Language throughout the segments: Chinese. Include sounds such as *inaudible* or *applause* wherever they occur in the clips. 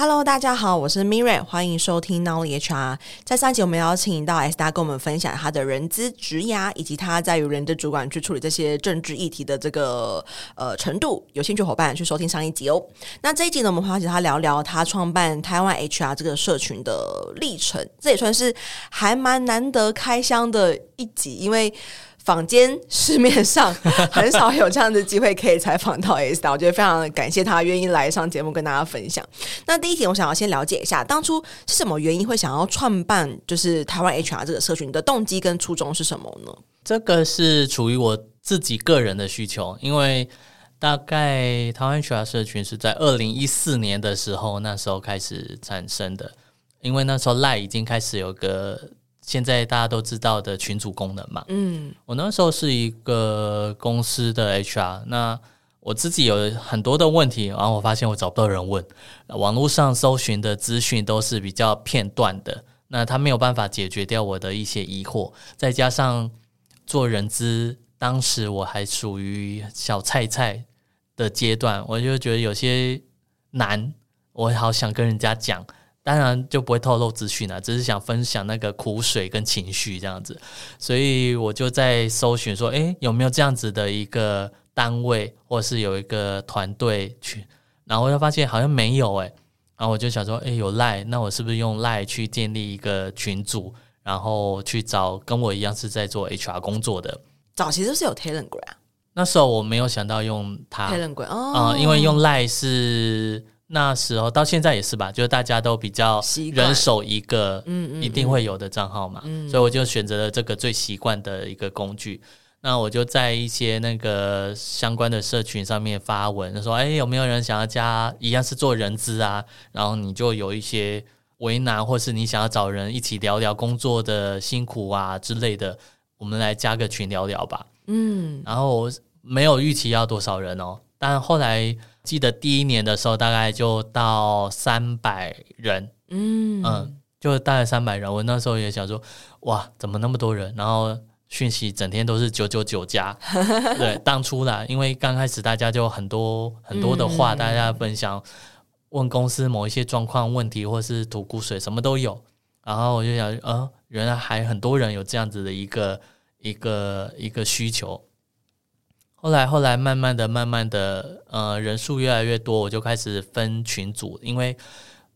Hello，大家好，我是 Miriam，欢迎收听 Nolly HR。在上集我们邀请到 S 大跟我们分享他的人资职涯，以及他在与人资主管去处理这些政治议题的这个呃程度。有兴趣伙伴去收听上一集哦。那这一集呢，我们会请他聊聊他创办台湾 HR 这个社群的历程。这也算是还蛮难得开箱的一集，因为。坊间市面上很少有这样的机会可以采访到 S 大，我觉得非常感谢他愿意来上节目跟大家分享。那第一题，我想要先了解一下，当初是什么原因会想要创办就是台湾 HR 这个社群的动机跟初衷是什么呢？这个是处于我自己个人的需求，因为大概台湾 HR 社群是在二零一四年的时候，那时候开始产生的，因为那时候 LINE 已经开始有个。现在大家都知道的群组功能嘛，嗯，我那时候是一个公司的 HR，那我自己有很多的问题，然后我发现我找不到人问，网络上搜寻的资讯都是比较片段的，那他没有办法解决掉我的一些疑惑，再加上做人资，当时我还属于小菜菜的阶段，我就觉得有些难，我好想跟人家讲。当然就不会透露资讯了，只是想分享那个苦水跟情绪这样子，所以我就在搜寻说，诶，有没有这样子的一个单位，或是有一个团队去，然后我就发现好像没有诶，然后我就想说，诶，有 Line，那我是不是用 Line 去建立一个群组，然后去找跟我一样是在做 HR 工作的？早期就是有 Telegram 啊，那时候我没有想到用它。Telegram 哦，因为用 Line 是。那时候到现在也是吧，就是大家都比较人手一个，嗯，一定会有的账号嘛，嗯，所以我就选择了这个最习惯的一个工具。那我就在一些那个相关的社群上面发文，说，哎，有没有人想要加？一样是做人资啊，然后你就有一些为难，或是你想要找人一起聊聊工作的辛苦啊之类的，我们来加个群聊聊吧。嗯，然后我没有预期要多少人哦，但后来。记得第一年的时候，大概就到三百人，嗯嗯，就大概三百人。我那时候也想说，哇，怎么那么多人？然后讯息整天都是九九九加。*laughs* 对，当初啦，因为刚开始大家就很多很多的话，大家分享，问公司某一些状况问题，或是吐苦水，什么都有。然后我就想，呃，原来还很多人有这样子的一个一个一个需求。后来，后来慢慢的、慢慢的，呃，人数越来越多，我就开始分群组，因为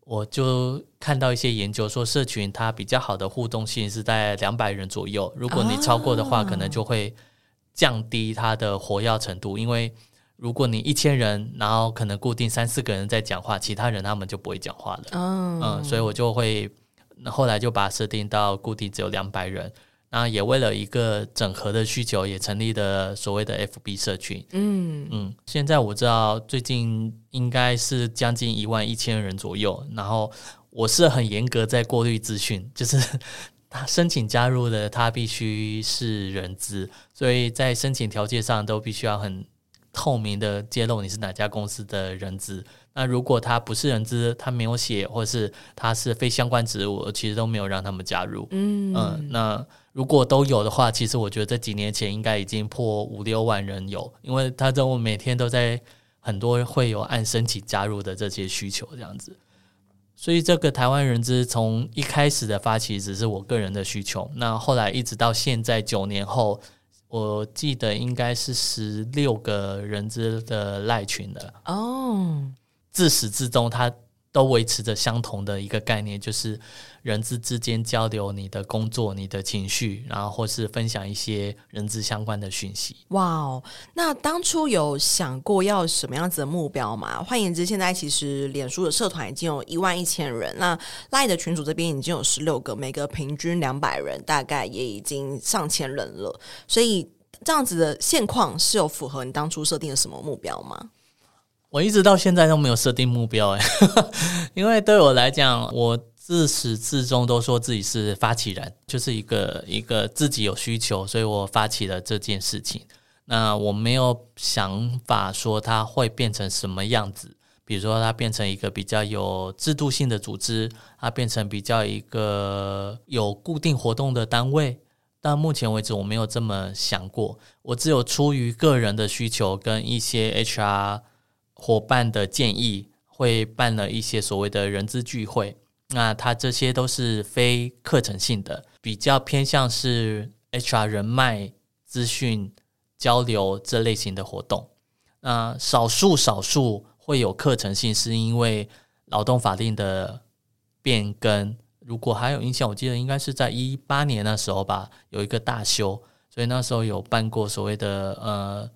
我就看到一些研究说，社群它比较好的互动性是在两百人左右，如果你超过的话，可能就会降低它的活跃程度。因为如果你一千人，然后可能固定三四个人在讲话，其他人他们就不会讲话了。嗯，所以我就会后来就把设定到固定只有两百人。那也为了一个整合的需求，也成立了所谓的 FB 社群。嗯嗯，现在我知道最近应该是将近一万一千人左右。然后我是很严格在过滤资讯，就是 *laughs* 他申请加入的，他必须是人资，所以在申请条件上都必须要很透明的揭露你是哪家公司的人资。那如果他不是人资，他没有写，或是他是非相关职务，其实都没有让他们加入。嗯嗯，那。如果都有的话，其实我觉得这几年前应该已经破五六万人有，因为他在我每天都在很多会有按申请加入的这些需求这样子，所以这个台湾人资从一开始的发起只是我个人的需求，那后来一直到现在九年后，我记得应该是十六个人资的赖群的哦，自始至终他。都维持着相同的一个概念，就是人资之间交流你的工作、你的情绪，然后或是分享一些人资相关的讯息。哇哦！那当初有想过要什么样子的目标吗？换言之，现在其实脸书的社团已经有一万一千人，那 Lie 的群组这边已经有十六个，每个平均两百人，大概也已经上千人了。所以这样子的现况是有符合你当初设定的什么目标吗？我一直到现在都没有设定目标哎，*laughs* 因为对我来讲，我自始至终都说自己是发起人，就是一个一个自己有需求，所以我发起了这件事情。那我没有想法说它会变成什么样子，比如说它变成一个比较有制度性的组织，它变成比较一个有固定活动的单位。但目前为止，我没有这么想过。我只有出于个人的需求跟一些 HR。伙伴的建议，会办了一些所谓的人资聚会。那它这些都是非课程性的，比较偏向是 HR 人脉资讯交流这类型的活动。那少数少数会有课程性，是因为劳动法令的变更。如果还有印象，我记得应该是在一八年那时候吧，有一个大修，所以那时候有办过所谓的呃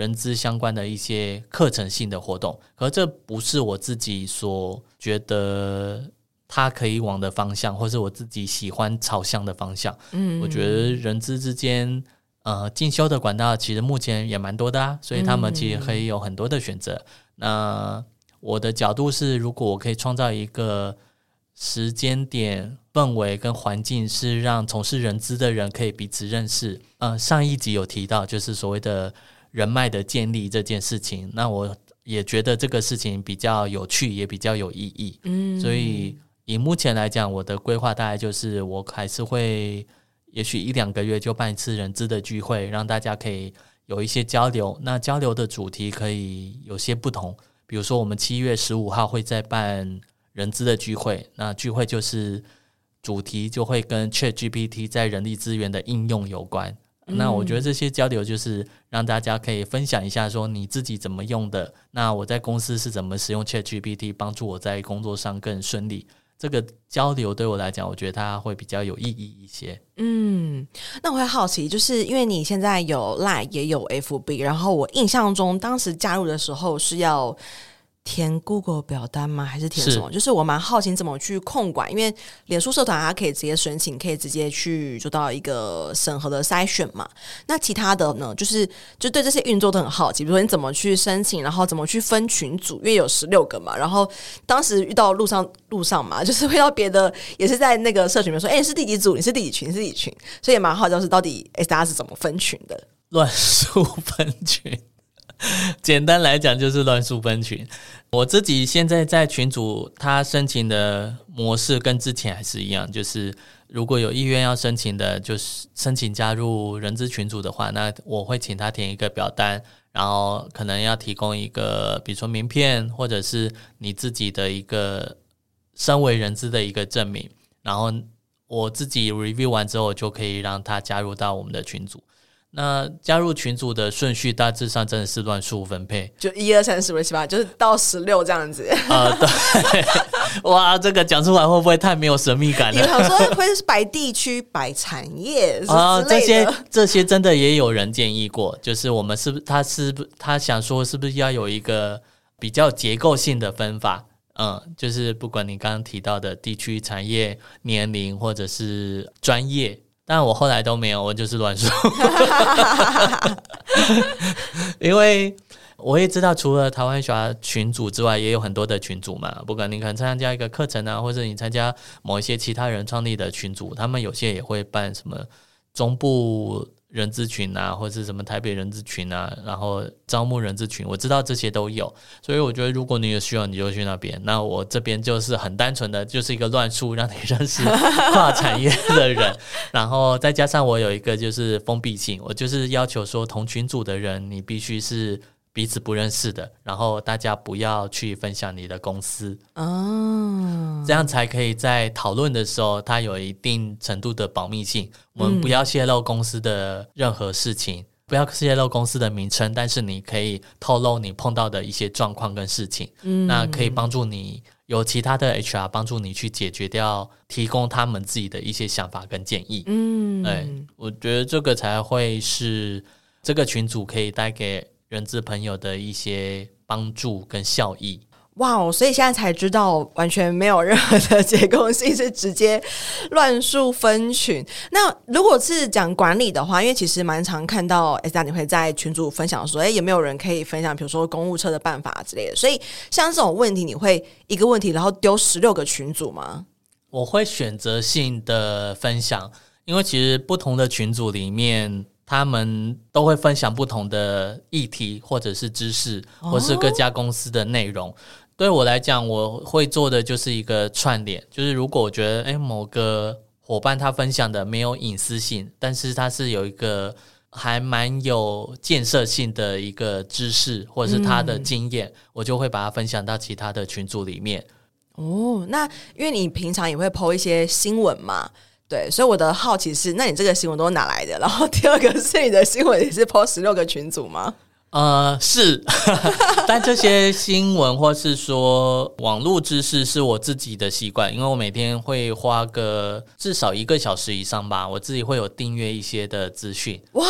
人资相关的一些课程性的活动。可这不是我自己所觉得。他可以往的方向，或是我自己喜欢朝向的方向。嗯，我觉得人资之间，呃，进修的管道其实目前也蛮多的啊，所以他们其实可以有很多的选择。嗯、那我的角度是，如果我可以创造一个时间点、氛围跟环境，是让从事人资的人可以彼此认识。呃，上一集有提到，就是所谓的人脉的建立这件事情。那我也觉得这个事情比较有趣，也比较有意义。嗯，所以。以目前来讲，我的规划大概就是，我还是会，也许一两个月就办一次人资的聚会，让大家可以有一些交流。那交流的主题可以有些不同，比如说我们七月十五号会再办人资的聚会，那聚会就是主题就会跟 ChatGPT 在人力资源的应用有关。那我觉得这些交流就是让大家可以分享一下，说你自己怎么用的，那我在公司是怎么使用 ChatGPT 帮助我在工作上更顺利。这个交流对我来讲，我觉得它会比较有意义一些。嗯，那我会好奇，就是因为你现在有 Line 也有 FB，然后我印象中当时加入的时候是要。填 Google 表单吗？还是填什么？是就是我蛮好奇怎么去控管，因为脸书社团它可以直接申请，可以直接去做到一个审核的筛选嘛。那其他的呢？就是就对这些运作都很好奇，比如说你怎么去申请，然后怎么去分群组，因为有十六个嘛。然后当时遇到路上路上嘛，*laughs* 就是遇到别的也是在那个社群里面说，哎、欸，你是第几组？你是第几群？你是第几群？所以也蛮好奇，就是到底大家是怎么分群的？乱数分群。*laughs* 简单来讲就是乱数分群。我自己现在在群组，他申请的模式跟之前还是一样，就是如果有意愿要申请的，就是申请加入人资群组的话，那我会请他填一个表单，然后可能要提供一个，比如说名片，或者是你自己的一个身为人资的一个证明，然后我自己 review 完之后，就可以让他加入到我们的群组。那加入群组的顺序大致上真的是乱数分配，就一二三四五六七八，就是到十六这样子。呃，对，*laughs* 哇，这个讲出来会不会太没有神秘感了？你想说会是摆地区、摆产业啊？这些这些真的也有人建议过，就是我们是不是他是不他想说是不是要有一个比较结构性的分法？嗯，就是不管你刚刚提到的地区、产业、年龄或者是专业。但我后来都没有，我就是乱说，*laughs* 因为我也知道，除了台湾小群组之外，也有很多的群组嘛。不管你可能参加一个课程啊，或者你参加某一些其他人创立的群组，他们有些也会办什么中部。人资群啊，或者是什么台北人资群啊，然后招募人资群，我知道这些都有，所以我觉得如果你有需要，你就去那边。那我这边就是很单纯的，就是一个乱数，让你认识 *laughs* 跨产业的人，然后再加上我有一个就是封闭性，我就是要求说同群组的人，你必须是。彼此不认识的，然后大家不要去分享你的公司。哦，这样才可以在讨论的时候，它有一定程度的保密性。我们不要泄露公司的任何事情，嗯、不要泄露公司的名称，但是你可以透露你碰到的一些状况跟事情，嗯，那可以帮助你有其他的 HR 帮助你去解决掉，提供他们自己的一些想法跟建议，嗯，哎，我觉得这个才会是这个群组可以带给。人资朋友的一些帮助跟效益，哇哦！所以现在才知道，完全没有任何的结构性，是直接乱数分群。那如果是讲管理的话，因为其实蛮常看到 S 你会在群组分享说，哎，有没有人可以分享，比如说公务车的办法之类的。所以像这种问题，你会一个问题，然后丢十六个群组吗？我会选择性的分享，因为其实不同的群组里面。他们都会分享不同的议题，或者是知识，或是各家公司的内容。哦、对我来讲，我会做的就是一个串联，就是如果我觉得诶某个伙伴他分享的没有隐私性，但是他是有一个还蛮有建设性的一个知识，或者是他的经验，嗯、我就会把它分享到其他的群组里面。哦，那因为你平常也会 po 一些新闻嘛，对，所以我的好奇是，那你这个新闻都是哪来的？然后第二个是你的新闻也是 po 十六个群组吗？呃，是，*laughs* 但这些新闻或是说网络知识是我自己的习惯，因为我每天会花个至少一个小时以上吧，我自己会有订阅一些的资讯，哇，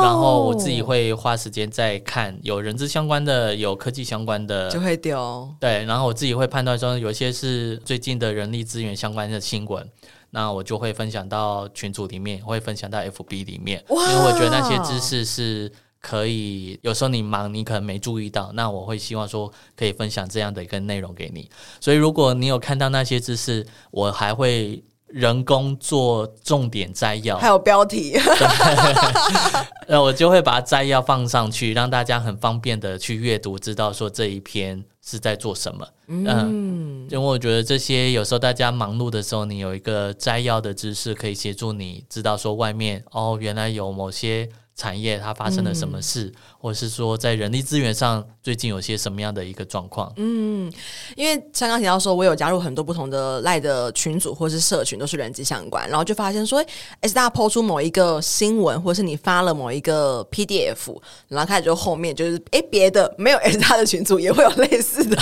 然后我自己会花时间在看有人资相关的，有科技相关的，就会丢，对，然后我自己会判断说有一些是最近的人力资源相关的新闻，那我就会分享到群组里面，会分享到 FB 里面，因为我觉得那些知识是。可以，有时候你忙，你可能没注意到。那我会希望说，可以分享这样的一个内容给你。所以，如果你有看到那些知识，我还会人工做重点摘要，还有标题，*laughs* 那我就会把摘要放上去，让大家很方便的去阅读，知道说这一篇是在做什么。嗯，嗯，因为我觉得这些有时候大家忙碌的时候，你有一个摘要的知识，可以协助你知道说外面哦，原来有某些。产业它发生了什么事，嗯、或者是说在人力资源上最近有些什么样的一个状况？嗯，因为刚刚提到说，我有加入很多不同的赖的群组或是社群，都是人资相关，然后就发现说，哎，S 大 po 出某一个新闻，或是你发了某一个 PDF，然后开始就后面就是，哎，别的没有 S 大的群组也会有类似的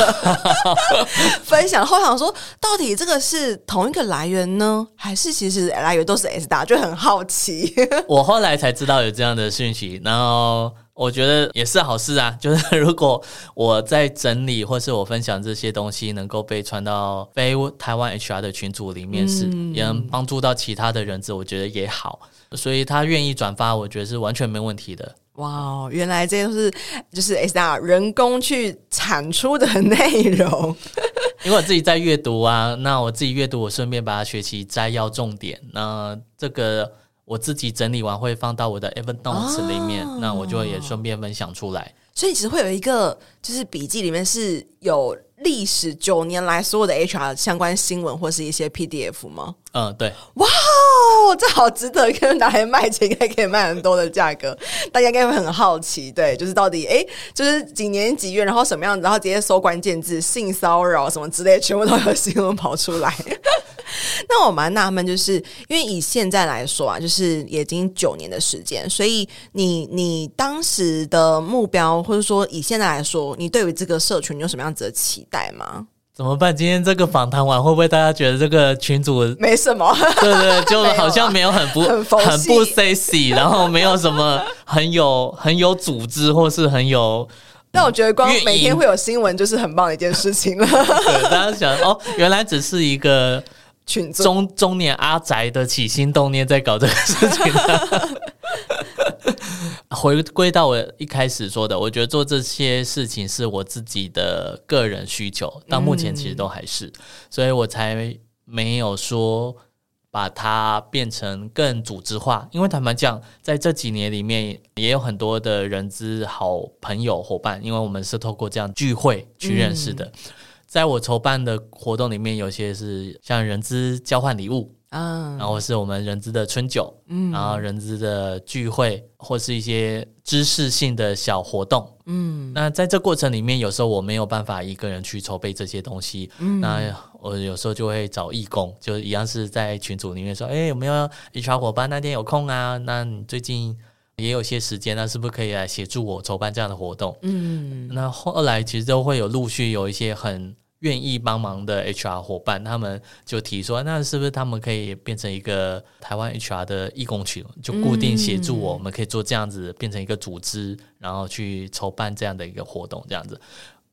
*laughs* 分享。后想说，到底这个是同一个来源呢，还是其实来源都是 S 大？就很好奇。我后来才知道有这样的。的讯息，然后我觉得也是好事啊。*laughs* 就是如果我在整理或是我分享这些东西，能够被传到非台湾 HR 的群组里面，是也能帮助到其他的人质，我觉得也好。所以他愿意转发，我觉得是完全没问题的。哇，原来这些都是就是 SR 人工去产出的内容。*laughs* 因为我自己在阅读啊，那我自己阅读，我顺便把它学习摘要重点。那这个。我自己整理完会放到我的 Evernote 里面，哦、那我就也顺便分享出来。所以其实会有一个，就是笔记里面是有历史九年来所有的 HR 相关新闻或是一些 PDF 吗？嗯，对。哇哦，这好值得跟拿来卖钱，应该可以卖很多的价格。大家应该会很好奇，对，就是到底哎，就是几年几月，然后什么样子，然后直接搜关键字性骚扰什么之类，全部都有新闻跑出来。*laughs* 那我蛮纳闷，就是因为以现在来说啊，就是已经九年的时间，所以你你当时的目标，或者说以现在来说，你对于这个社群有什么样子的期待吗？怎么办？今天这个访谈完，会不会大家觉得这个群主没什么？*laughs* 对对，就好像没有很不 *laughs* 很，很不 sexy，然后没有什么 *laughs* 很有很有组织，或是很有。但我觉得光每天会有新闻，就是很棒的一件事情了。对，大家想哦，原来只是一个。中中年阿宅的起心动念在搞这个事情，回归到我一开始说的，我觉得做这些事情是我自己的个人需求，到目前其实都还是，嗯、所以我才没有说把它变成更组织化。因为坦白讲，在这几年里面，也有很多的人资好朋友伙伴，因为我们是透过这样聚会去认识的。嗯在我筹办的活动里面，有些是像人资交换礼物啊，然后是我们人资的春酒，嗯，然后人资的聚会，或是一些知识性的小活动，嗯，那在这过程里面，有时候我没有办法一个人去筹备这些东西，嗯，那我有时候就会找义工，就一样是在群组里面说，哎，有没有 HR 伙伴那天有空啊？那你最近也有些时间，那是不是可以来协助我筹办这样的活动？嗯，那后来其实都会有陆续有一些很。愿意帮忙的 HR 伙伴，他们就提说，那是不是他们可以变成一个台湾 HR 的义工群，就固定协助我们，我们可以做这样子，变成一个组织，然后去筹办这样的一个活动，这样子。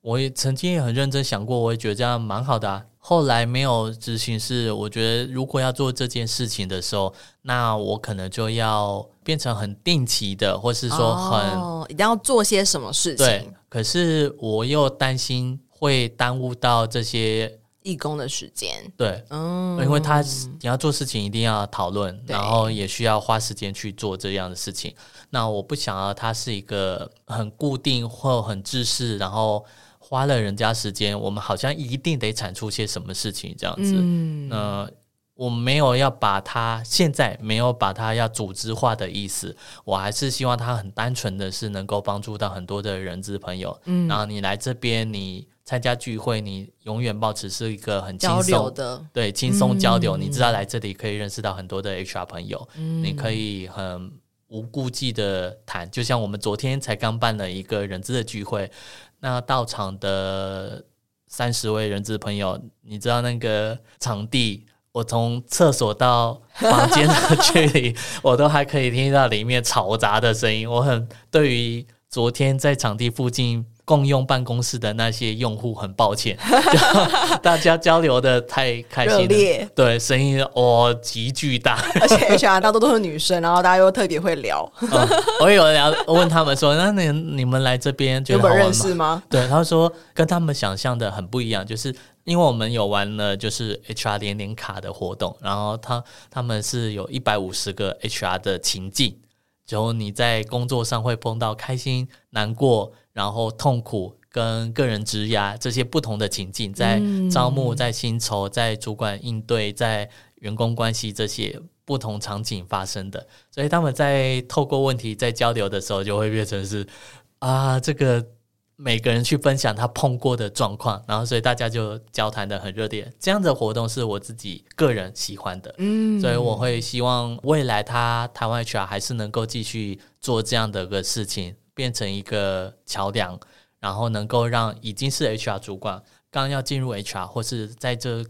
我也曾经也很认真想过，我也觉得这样蛮好的啊。后来没有执行，是我觉得如果要做这件事情的时候，那我可能就要变成很定期的，或是说很、哦、一定要做些什么事情。对，可是我又担心。会耽误到这些义工的时间，对，嗯，因为他你要做事情一定要讨论，然后也需要花时间去做这样的事情。那我不想要他是一个很固定或很制式，然后花了人家时间，我们好像一定得产出些什么事情这样子。嗯，那我没有要把它现在没有把它要组织化的意思，我还是希望它很单纯的是能够帮助到很多的人资朋友。嗯，然后你来这边，你参加聚会，你永远保持是一个很轻松的，对，轻松交流。嗯，你知道来这里可以认识到很多的 HR 朋友，嗯，你可以很无顾忌的谈。就像我们昨天才刚办了一个人资的聚会，那到场的三十位人资朋友，你知道那个场地。我从厕所到房间的距离，我都还可以听到里面嘈杂的声音。我很对于昨天在场地附近共用办公室的那些用户很抱歉，*laughs* 大家交流的太开心了，对，声音哦极巨大，*laughs* 而且 HR 大多都是女生，然后大家又特别会聊。*laughs* 嗯、我有聊，我问他们说：“那你你们来这边觉得好玩吗？有认识吗？”对，他说跟他们想象的很不一样，就是。因为我们有玩了就是 HR 连连卡的活动，然后他他们是有一百五十个 HR 的情境，就你在工作上会碰到开心、难过，然后痛苦跟个人职涯这些不同的情境，在招募、在薪酬、在主管应对、在员工关系这些不同场景发生的，所以他们在透过问题在交流的时候，就会变成是啊这个。每个人去分享他碰过的状况，然后所以大家就交谈的很热烈。这样的活动是我自己个人喜欢的，嗯，所以我会希望未来他台湾 HR 还是能够继续做这样的一个事情，变成一个桥梁，然后能够让已经是 HR 主管，刚要进入 HR 或是在这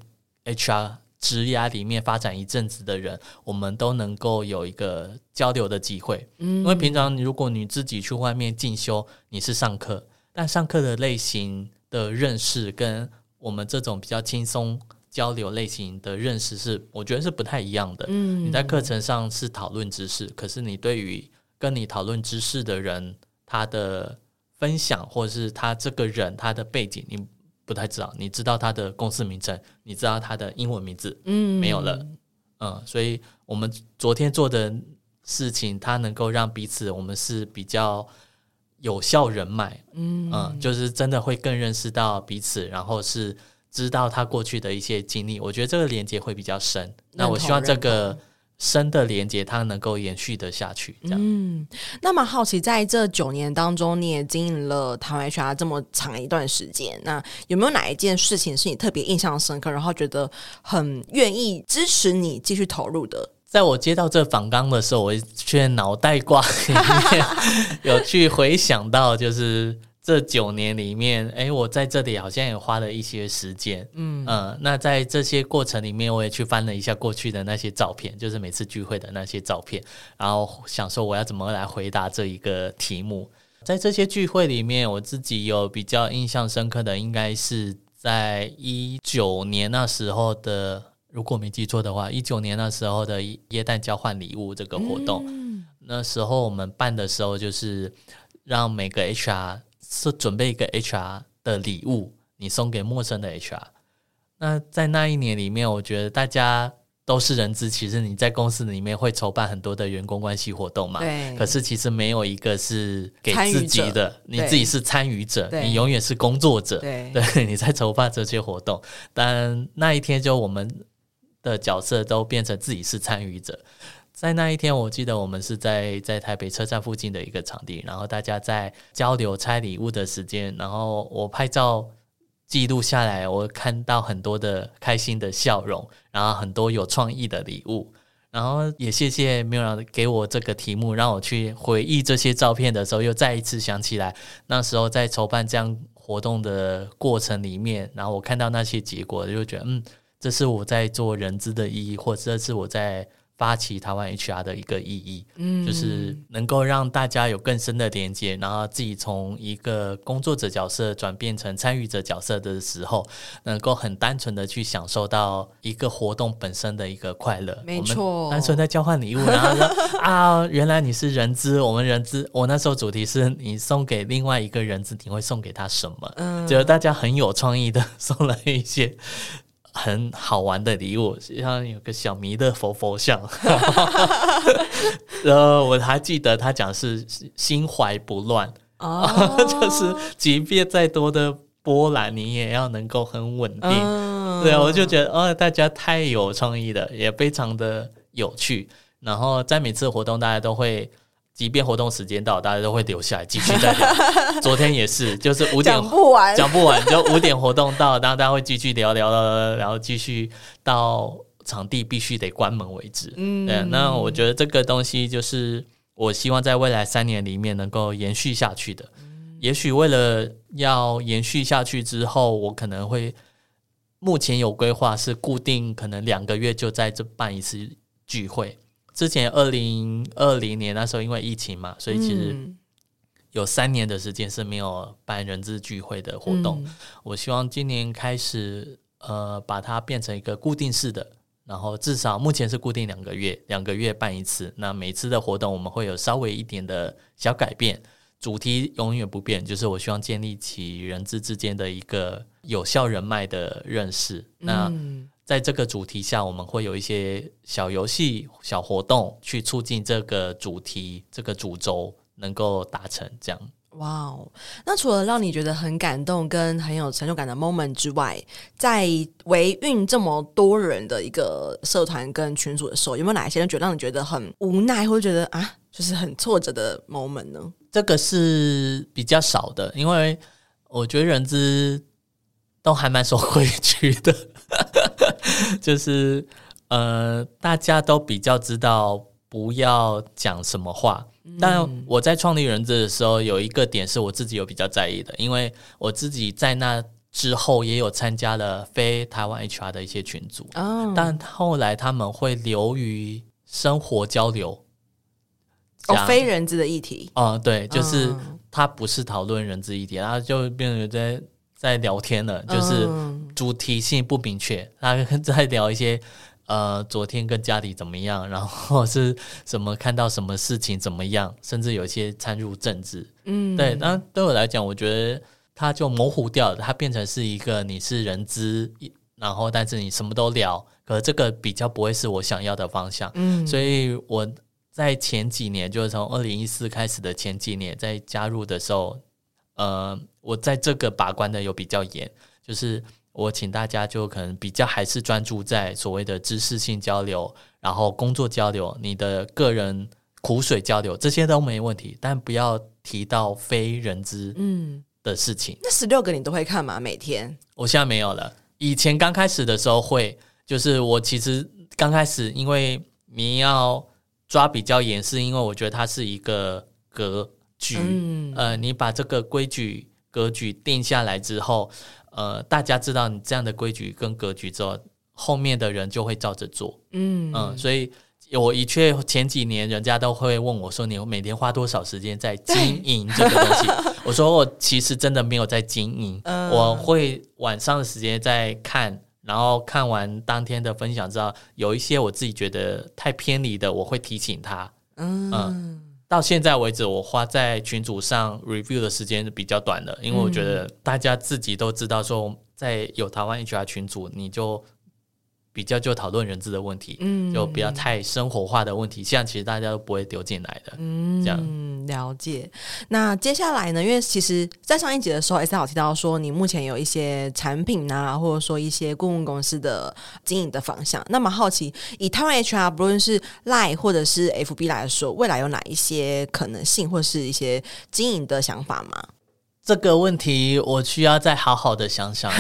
HR 职涯里面发展一阵子的人，我们都能够有一个交流的机会。嗯，因为平常如果你自己去外面进修，你是上课。但上课的类型的认识跟我们这种比较轻松交流类型的认识是，我觉得是不太一样的。嗯，你在课程上是讨论知识，可是你对于跟你讨论知识的人，他的分享或者是他这个人他的背景，你不太知道。你知道他的公司名称，你知道他的英文名字，嗯，没有了。嗯，所以我们昨天做的事情，它能够让彼此我们是比较。有效人脉，嗯嗯，就是真的会更认识到彼此，然后是知道他过去的一些经历。我觉得这个连接会比较深。那我希望这个深的连接，它能够延续的下去。这样，嗯，那么好奇，在这九年当中，你也经营了台湾 HR 这么长一段时间，那有没有哪一件事情是你特别印象深刻，然后觉得很愿意支持你继续投入的？在我接到这访纲的时候，我却脑袋瓜里面有去回想到，就是这九年里面，哎，我在这里好像也花了一些时间，嗯嗯。那在这些过程里面，我也去翻了一下过去的那些照片，就是每次聚会的那些照片，然后想说我要怎么来回答这一个题目。在这些聚会里面，我自己有比较印象深刻的，应该是在一九年那时候的。如果没记错的话，一九年那时候的耶诞交换礼物这个活动，嗯，那时候我们办的时候，就是让每个 HR 是准备一个 HR 的礼物，你送给陌生的 HR。那在那一年里面，我觉得大家都是人资，其实你在公司里面会筹办很多的员工关系活动嘛，对。可是其实没有一个是给自己的，你自己是参与者，你永远是工作者，对，对，*laughs* 你在筹办这些活动。但那一天就我们。的角色都变成自己是参与者，在那一天，我记得我们是在在台北车站附近的一个场地，然后大家在交流拆礼物的时间，然后我拍照记录下来，我看到很多的开心的笑容，然后很多有创意的礼物，然后也谢谢 Mira 给我这个题目，让我去回忆这些照片的时候，又再一次想起来那时候在筹办这样活动的过程里面，然后我看到那些结果，就觉得嗯。这是我在做人资的意义，或者这是我在发起台湾 HR 的一个意义，嗯，就是能够让大家有更深的连接，然后自己从一个工作者角色转变成参与者角色的时候，能够很单纯的去享受到一个活动本身的一个快乐。没错，单纯在交换礼物，然后说 *laughs* 啊，原来你是人资，我们人资，我那时候主题是你送给另外一个人资，你会送给他什么？嗯，觉得大家很有创意的 *laughs* 送了一些。很好玩的礼物，像有个小弥勒佛佛像，然 *laughs* 后我还记得他讲是心怀不乱，哦、*laughs* 就是即便再多的波澜，你也要能够很稳定。对，我就觉得哦，大家太有创意了，也非常的有趣。然后在每次活动，大家都会，即便活动时间到，大家都会留下来继续再聊。*laughs* 昨天也是，就是五点讲不完，讲不完，就五点活动到，然后大家会继续聊聊聊，然后继续到场地必须得关门为止。嗯，对，那我觉得这个东西就是我希望在未来三年里面能够延续下去的。也许为了要延续下去之后，我可能会目前有规划是固定，可能两个月就在这办一次聚会。之前二零二零年那时候因为疫情嘛，所以其实有三年的时间是没有办人资聚会的活动。我希望今年开始，呃，把它变成一个固定式的，然后至少目前是固定两个月，两个月办一次。那每次的活动我们会有稍微一点的小改变。主题永远不变，就是我希望建立起人资之间的一个有效人脉的认识。那在这个主题下，我们会有一些小游戏、小活动，去促进这个主题、这个主轴能够达成。这样，哇哦！那除了让你觉得很感动跟很有成就感的 moment 之外，在维运这么多人的一个社团跟群组的时候，有没有哪一些人觉得让你觉得很无奈，或者觉得啊，就是很挫折的 moment 呢？这个是比较少的，因为我觉得人资都还蛮守规矩的，*laughs* 就是呃，大家都比较知道不要讲什么话。但我在创立人质的时候，有一个点是我自己有比较在意的，因为我自己在那之后也有参加了非台湾 HR 的一些群组，但后来他们会流于生活交流。哦，非人资的议题。哦，对，就是他不是讨论人资议题，然后就变成在在聊天了，就是主题性不明确，他在聊一些呃，昨天跟家里怎么样，然后是什么看到什么事情怎么样，甚至有一些掺入政治，嗯，对，那对我来讲，我觉得他就模糊掉了，他变成是一个你是人资，然后但是你什么都聊，可是这个比较不会是我想要的方向，嗯，所以我。在前几年，就是从二零一四开始的前几年，在加入的时候，呃，我在这个把关的有比较严，就是我请大家就可能比较还是专注在所谓的知识性交流，然后工作交流，你的个人苦水交流这些都没问题，但不要提到非人资嗯的事情。嗯，那十六个你都会看吗？每天？我现在没有了，以前刚开始的时候会，就是我其实刚开始因为你要。抓比较严，是因为我觉得它是一个格局。嗯、呃，你把这个规矩格局定下来之后，呃，大家知道你这样的规矩跟格局之后，后面的人就会照着做。嗯嗯、呃，所以我的确前几年人家都会问我说：“你每天花多少时间在经营这个东西？”我说：“我其实真的没有在经营，嗯、我会晚上的时间在看。”然后看完当天的分享之后，有一些我自己觉得太偏离的，我会提醒他。嗯，嗯，到现在为止，我花在群组上 review 的时间是比较短的，因为我觉得大家自己都知道，说在有台湾 HR 群组，你就。比较就讨论人资的问题，嗯，就比较太生活化的问题，这样其实大家都不会丢进来的，嗯，这样了解。那接下来呢？因为其实，在上一集的时候，S 老提到说，你目前有一些产品啊，或者说一些顾问公司的经营的方向。那么好奇，以台湾 HR 不论是 Line 或者是 FB 来说，未来有哪一些可能性，或是一些经营的想法吗？这个问题我需要再好好的想想，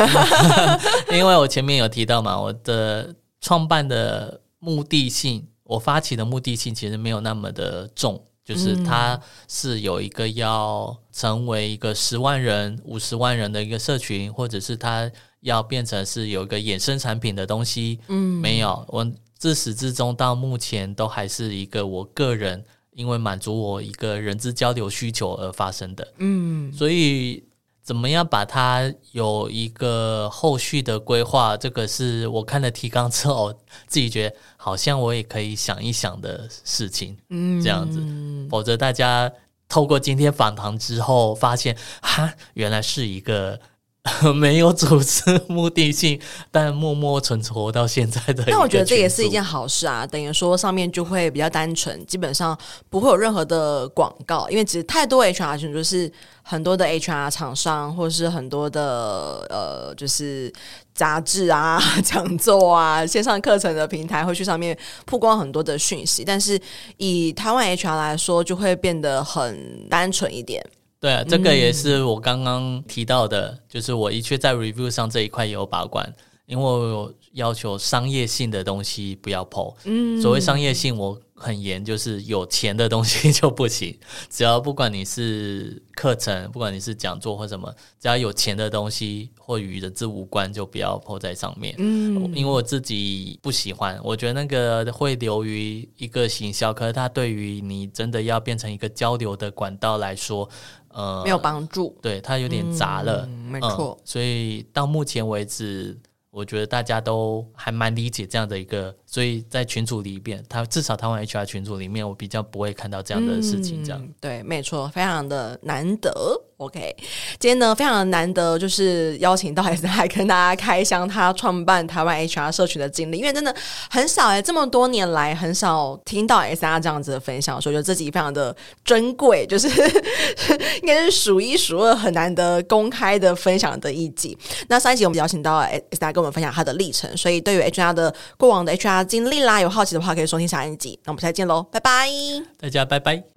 *laughs* 因为我前面有提到嘛，我的创办的目的性，我发起的目的性其实没有那么的重，就是它是有一个要成为一个十万人、五十万人的一个社群，或者是它要变成是有一个衍生产品的东西，嗯，没有，我自始至终到目前都还是一个我个人。因为满足我一个人资交流需求而发生的，嗯，所以怎么样把它有一个后续的规划，这个是我看了提纲之后自己觉得好像我也可以想一想的事情，嗯，这样子，否则大家透过今天访谈之后发现，哈，原来是一个 *laughs* 没有组织目的性，但默默存活到现在的。那我觉得这也是一件好事啊，等于说上面就会比较单纯，基本上不会有任何的广告，因为其实太多 HR 群就是很多的 HR 厂商，或是很多的呃，就是杂志啊、*laughs* 讲座啊、线上课程的平台会去上面曝光很多的讯息，但是以台湾 HR 来说，就会变得很单纯一点。对啊，这个也是我刚刚提到的，嗯、就是我的确在 review 上这一块也有把关，因为我要求商业性的东西不要 po。嗯，所谓商业性，我很严，就是有钱的东西就不行。*laughs* 只要不管你是课程，不管你是讲座或什么，只要有钱的东西或与人之无关，就不要 po 在上面。嗯，因为我自己不喜欢，我觉得那个会流于一个行销，可是它对于你真的要变成一个交流的管道来说。呃，没有帮助，对，它有点杂了，嗯、没错、嗯，所以到目前为止，我觉得大家都还蛮理解这样的一个。所以在群组里边，他至少台湾 HR 群组里面，我比较不会看到这样的事情。这样、对，没错，非常的难得。OK，今天呢，非常的难得，就是邀请到 S 来跟大家开箱他创办台湾 HR 社群的经历，因为真的很少哎，这么多年来很少听到 S R 这样子的分享，所以觉得自己非常的珍贵，就是 *laughs* 应该是数一数二很难得公开的分享的一集。那上一集我们邀请到 S R 跟我们分享他的历程，所以对于 HR 的过往的 HR。经历啦，有好奇的话可以收听下一集。那我们下次见喽，拜拜，大家拜拜。